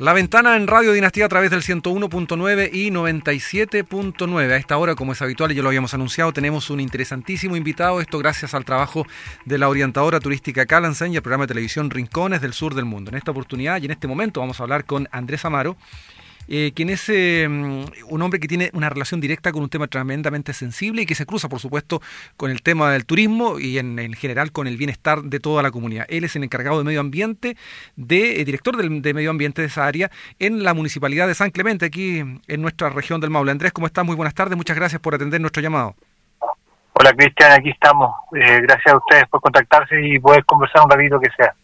La ventana en Radio Dinastía a través del 101.9 y 97.9. A esta hora, como es habitual y ya lo habíamos anunciado, tenemos un interesantísimo invitado. Esto gracias al trabajo de la orientadora turística Calansen y el programa de televisión Rincones del Sur del Mundo. En esta oportunidad y en este momento vamos a hablar con Andrés Amaro eh, quien es eh, un hombre que tiene una relación directa con un tema tremendamente sensible y que se cruza, por supuesto, con el tema del turismo y en, general con el bienestar de toda la comunidad. Él es el encargado de medio ambiente, de, eh, director de medio ambiente de esa área en la municipalidad de San Clemente, aquí en nuestra región del Maule. Andrés, ¿cómo estás? Muy buenas tardes, muchas gracias por atender nuestro llamado. Hola Cristian, aquí estamos. gracias a ustedes por contactarse y poder conversar un ratito que sea.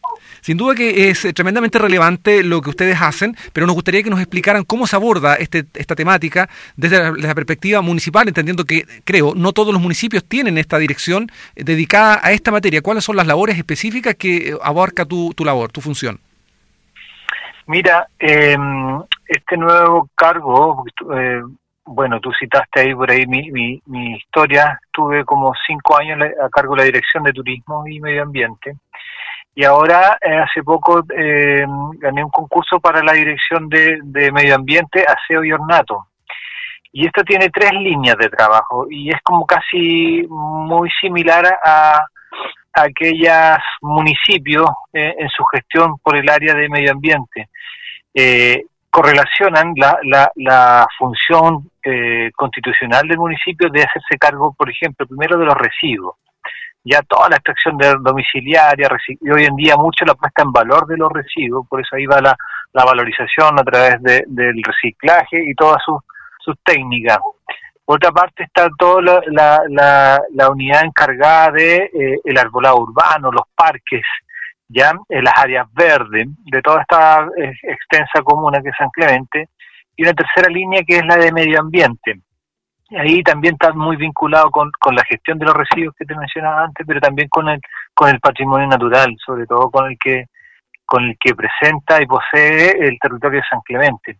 Sin duda que es tremendamente relevante lo que ustedes hacen, pero nos gustaría que nos explicaran cómo se aborda este, esta temática desde la, perspectiva municipal, entendiendo que, creo, no todos los municipios tienen esta dirección dedicada a esta materia. ¿Cuáles son las labores específicas que abarca tu, tu labor, tu función? Mira, em, este nuevo cargo, eh, bueno, tú citaste ahí por ahí mi, mi, mi historia, tuve como cinco años a cargo de la Dirección de Turismo y Medio Ambiente y ahora, eh, hace poco, eh, gané un concurso para la dirección de, medio ambiente, aseo y ornato. Y esto tiene tres líneas de trabajo y es como casi muy similar a, aquellos municipios eh, en su gestión por el área de medio ambiente. correlacionan la, la, la función constitucional del municipio de hacerse cargo, por ejemplo, primero de los residuos ya toda la extracción de domiciliaria y hoy en día mucho la puesta en valor de los residuos, por eso ahí va la, valorización a través del reciclaje y todas sus, técnicas. Por otra parte está toda la, la, unidad encargada de eh, el arbolado urbano, los parques, ya en las áreas verdes de toda esta eh, extensa comuna que es San Clemente, y una tercera línea que es la de medio ambiente ahí también está muy vinculado con, con la gestión de los residuos que te mencionaba antes, pero también con el, con el patrimonio natural, sobre todo con el que con el que presenta y posee el territorio de San Clemente.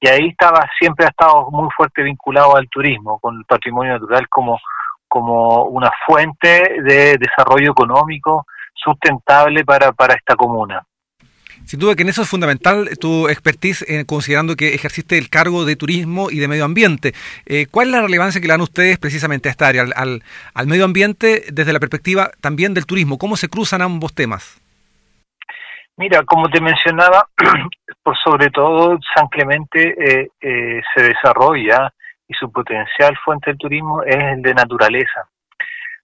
Y ahí estaba siempre ha estado muy fuerte vinculado al turismo, con el patrimonio natural como, como una fuente de desarrollo económico sustentable para, para esta comuna. Sin duda que en eso es fundamental tu expertise, eh, considerando que ejerciste el cargo de turismo y de medio ambiente. Eh, ¿Cuál es la relevancia que le dan ustedes precisamente a esta área, al, al, medio ambiente, desde la perspectiva también del turismo? ¿Cómo se cruzan ambos temas? Mira, como te mencionaba, por sobre todo San Clemente eh, se desarrolla y su potencial fuente del turismo es el de naturaleza.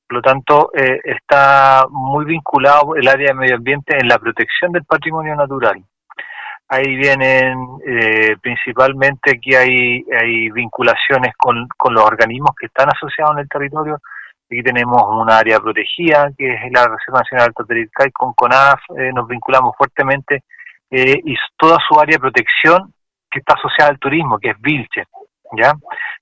Por lo tanto, eh, está muy vinculado el área de medio ambiente en la protección del patrimonio natural. Ahí vienen eh, principalmente aquí hay, hay vinculaciones con, con los organismos que están asociados en el territorio. Aquí tenemos un área protegida, que es la Reserva Nacional del y con CONAF eh, nos vinculamos fuertemente y toda su área de protección que está asociada al turismo, que es Vilche. ¿Ya?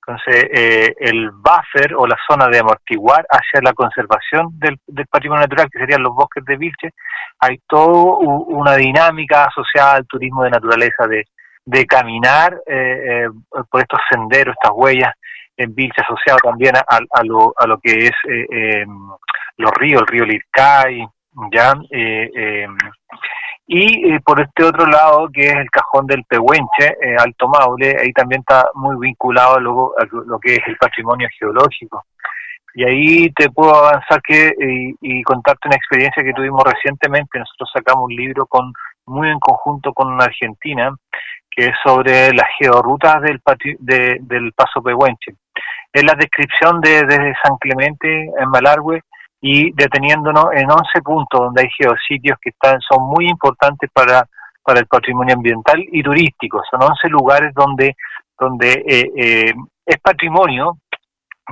Entonces, eh, el buffer o la zona de amortiguar hacia la conservación del, patrimonio natural, que serían los bosques de Vilche, hay toda una dinámica asociada al turismo de naturaleza, de, de caminar eh, eh, por estos senderos, estas huellas en Vilche, asociado también a, lo, a lo que es los ríos, el río Lircay, ¿ya? Y eh, por este otro lado, que es el cajón del Pehuenche, eh, Alto Maule, ahí también está muy vinculado a lo, que es el patrimonio geológico. Y ahí te puedo avanzar que y, contarte una experiencia que tuvimos recientemente. Nosotros sacamos un libro con muy en conjunto con una Argentina, que es sobre las georrutas del, del Paso Pehuenche. Es la descripción de desde San Clemente en Malargüe y deteniéndonos en 11 puntos donde hay geositios que están, son muy importantes para, para el patrimonio ambiental y turístico. Son 11 lugares donde, donde eh, eh, es patrimonio,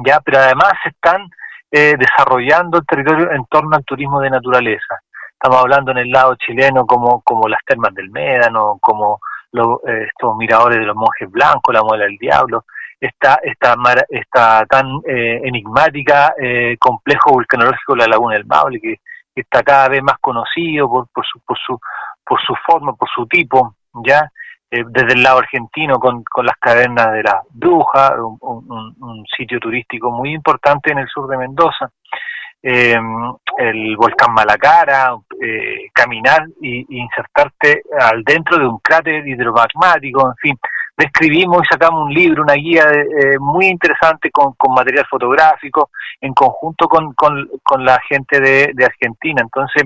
ya, pero además están eh, desarrollando el territorio en torno al turismo de naturaleza. Estamos hablando en el lado chileno como, como las termas del Médano, como estos miradores de los monjes blancos, la muela del diablo, esta, esta, esta tan eh, enigmática eh, complejo vulcanológico de la Laguna del Maule, que, está cada vez más conocido por, por, su, por, su, por su forma, por su tipo, ya eh, desde el lado argentino con, con las cavernas de la Bruja, un, sitio turístico muy importante en el sur de Mendoza. el volcán Malacara, caminar y, insertarte al dentro de un cráter hidromagmático, en fin, describimos y sacamos un libro, una guía muy interesante con, material fotográfico en conjunto con, con, la gente de, de Argentina. Entonces,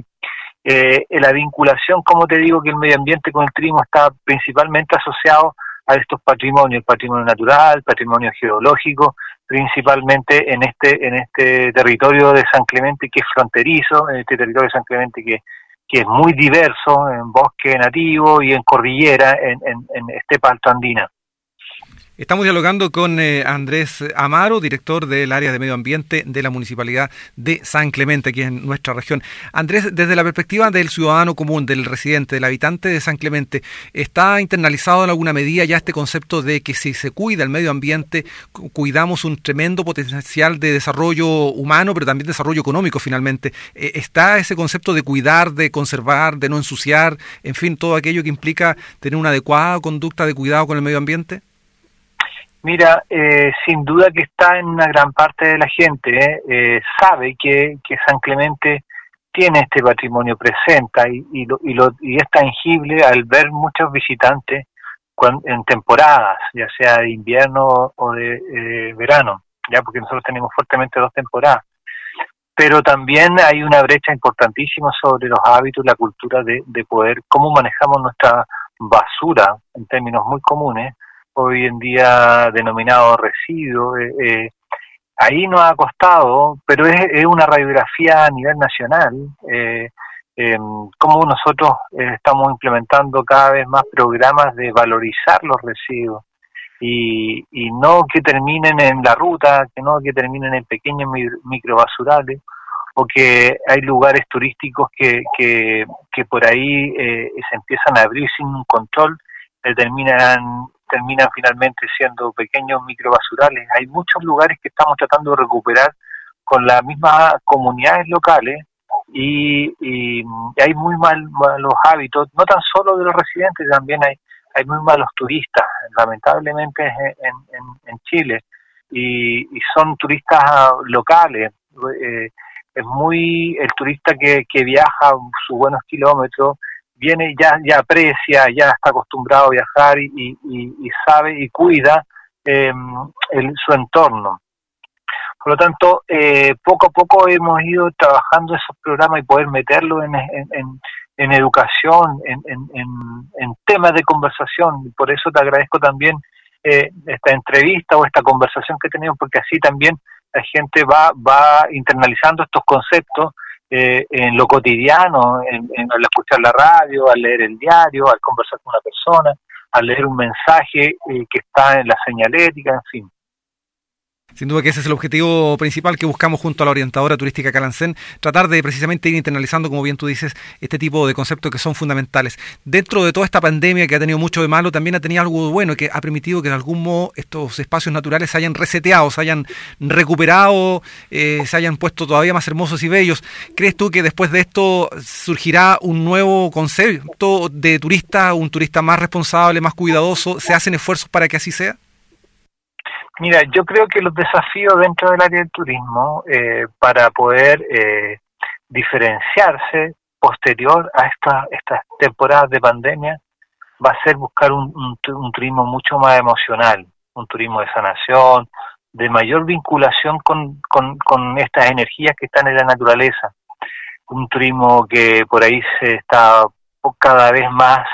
eh, la vinculación, como te digo, que el medio ambiente con el turismo está principalmente asociado a estos patrimonios, el patrimonio natural, el patrimonio geológico, principalmente en este en este territorio de San Clemente que es fronterizo, en este territorio de San Clemente que, que es muy diverso en bosque nativo y en cordillera, en, en, en estepa alto andina. Estamos dialogando con eh, Andrés Amaro, director del área de medio ambiente de la Municipalidad de San Clemente, aquí en nuestra región. Andrés, desde la perspectiva del ciudadano común, del residente, del habitante de San Clemente, ¿está internalizado en alguna medida ya este concepto de que si se cuida el medio ambiente, cuidamos un tremendo potencial de desarrollo humano, pero también desarrollo económico finalmente? Eh, ¿Está ese concepto de cuidar, de conservar, de no ensuciar, en fin, todo aquello que implica tener una adecuada conducta de cuidado con el medio ambiente? Mira, eh, sin duda que está en una gran parte de la gente, ¿eh? Eh, sabe que, San Clemente tiene este patrimonio presente y, y, lo, y, es tangible al ver muchos visitantes en temporadas, ya sea de invierno o de verano, ya porque nosotros tenemos fuertemente dos temporadas. Pero también hay una brecha importantísima sobre los hábitos y la cultura de, de poder, cómo manejamos nuestra basura en términos muy comunes, hoy en día denominado residuo. Eh, eh, ahí nos ha costado, pero es, una radiografía a nivel nacional. Eh, eh cómo nosotros estamos implementando cada vez más programas de valorizar los residuos y, y no que terminen en la ruta, que no que terminen en pequeños microbasurales o que hay lugares turísticos que, que, que por ahí se empiezan a abrir sin un control, terminan terminan finalmente siendo pequeños microbasurales. Hay muchos lugares que estamos tratando de recuperar con las mismas comunidades locales y, hay muy mal, malos hábitos, no tan solo de los residentes, también hay, hay muy malos turistas, lamentablemente en, Chile, y, son turistas locales. Eh, es muy el turista que, que viaja sus buenos kilómetros viene ya ya aprecia, ya está acostumbrado a viajar y, y, sabe y cuida em, su entorno. Por lo tanto, eh, poco a poco hemos ido trabajando esos programas y poder meterlo en, en, en, educación, en, en, temas de conversación. Por eso te agradezco también eh, esta entrevista o esta conversación que tenemos, porque así también la gente va, va internalizando estos conceptos eh, en lo cotidiano, en, al escuchar la radio, al leer el diario, al conversar con una persona, al leer un mensaje eh, que está en la señalética, en fin. Sin duda que ese es el objetivo principal que buscamos junto a la orientadora turística Calancén, tratar de precisamente ir internalizando, como bien tú dices, este tipo de conceptos que son fundamentales. Dentro de toda esta pandemia que ha tenido mucho de malo, también ha tenido algo bueno que ha permitido que de algún modo estos espacios naturales se hayan reseteado, se hayan recuperado, eh, se hayan puesto todavía más hermosos y bellos. ¿Crees tú que después de esto surgirá un nuevo concepto de turista, un turista más responsable, más cuidadoso? ¿Se hacen esfuerzos para que así sea? Mira, yo creo que los desafíos dentro del área del turismo eh, para poder eh, diferenciarse posterior a esta, estas temporadas de pandemia va a ser buscar un, un, turismo mucho más emocional, un turismo de sanación, de mayor vinculación con, con, con estas energías que están en la naturaleza. Un turismo que por ahí se está cada vez más,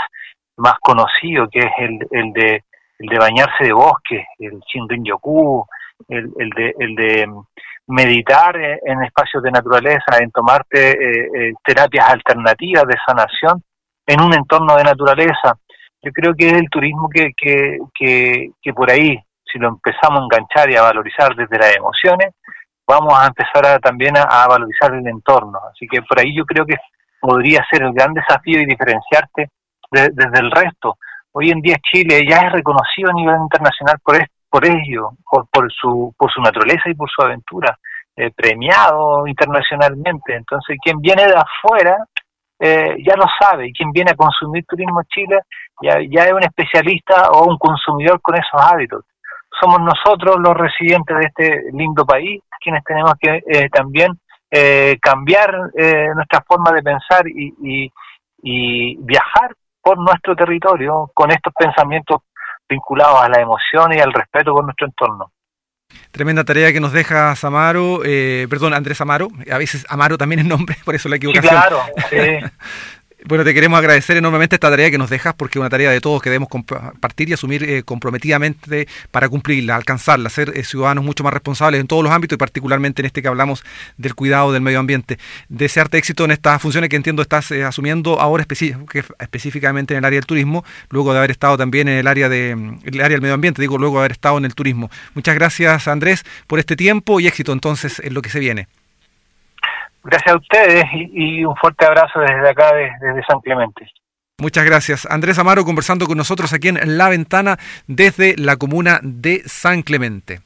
más conocido, que es el, el de el de bañarse de bosque, el Shinrin Yoku, el, el, de, el de meditar en espacios de naturaleza, en tomarte eh, eh, terapias alternativas de sanación en un entorno de naturaleza. Yo creo que es el turismo que, que, que, que por ahí, si lo empezamos a enganchar y a valorizar desde las emociones, vamos a empezar a, también a, valorizar el entorno. Así que por ahí yo creo que podría ser el gran desafío y diferenciarte desde el resto hoy en día Chile ya es reconocido a nivel internacional por, por ello, por, su, por su naturaleza y por su aventura, eh, premiado internacionalmente. Entonces, quien viene de afuera eh, ya lo sabe, y quien viene a consumir turismo Chile ya, ya es un especialista o un consumidor con esos hábitos. Somos nosotros los residentes de este lindo país quienes tenemos que eh, también eh, cambiar eh, nuestra forma de pensar y, y, viajar por nuestro territorio con estos pensamientos vinculados a la emoción y al respeto por nuestro entorno. Tremenda tarea que nos deja Amaro, eh, perdón, Andrés Amaro, a veces Amaro también es nombre, por eso la equivocación. claro, sí. Bueno, te queremos agradecer enormemente esta tarea que nos dejas, porque es una tarea de todos que debemos compartir y asumir eh, comprometidamente para cumplirla, alcanzarla, ser eh, ciudadanos mucho más responsables en todos los ámbitos y particularmente en este que hablamos del cuidado del medio ambiente. Desearte éxito en estas funciones que entiendo estás eh, asumiendo ahora específicamente en el área del turismo, luego de haber estado también en el área, de, el área del medio ambiente, digo, luego de haber estado en el turismo. Muchas gracias, Andrés, por este tiempo y éxito entonces en lo que se viene. Gracias a ustedes y, un fuerte abrazo desde acá, desde, San Clemente. Muchas gracias. Andrés Amaro conversando con nosotros aquí en La Ventana desde la comuna de San Clemente.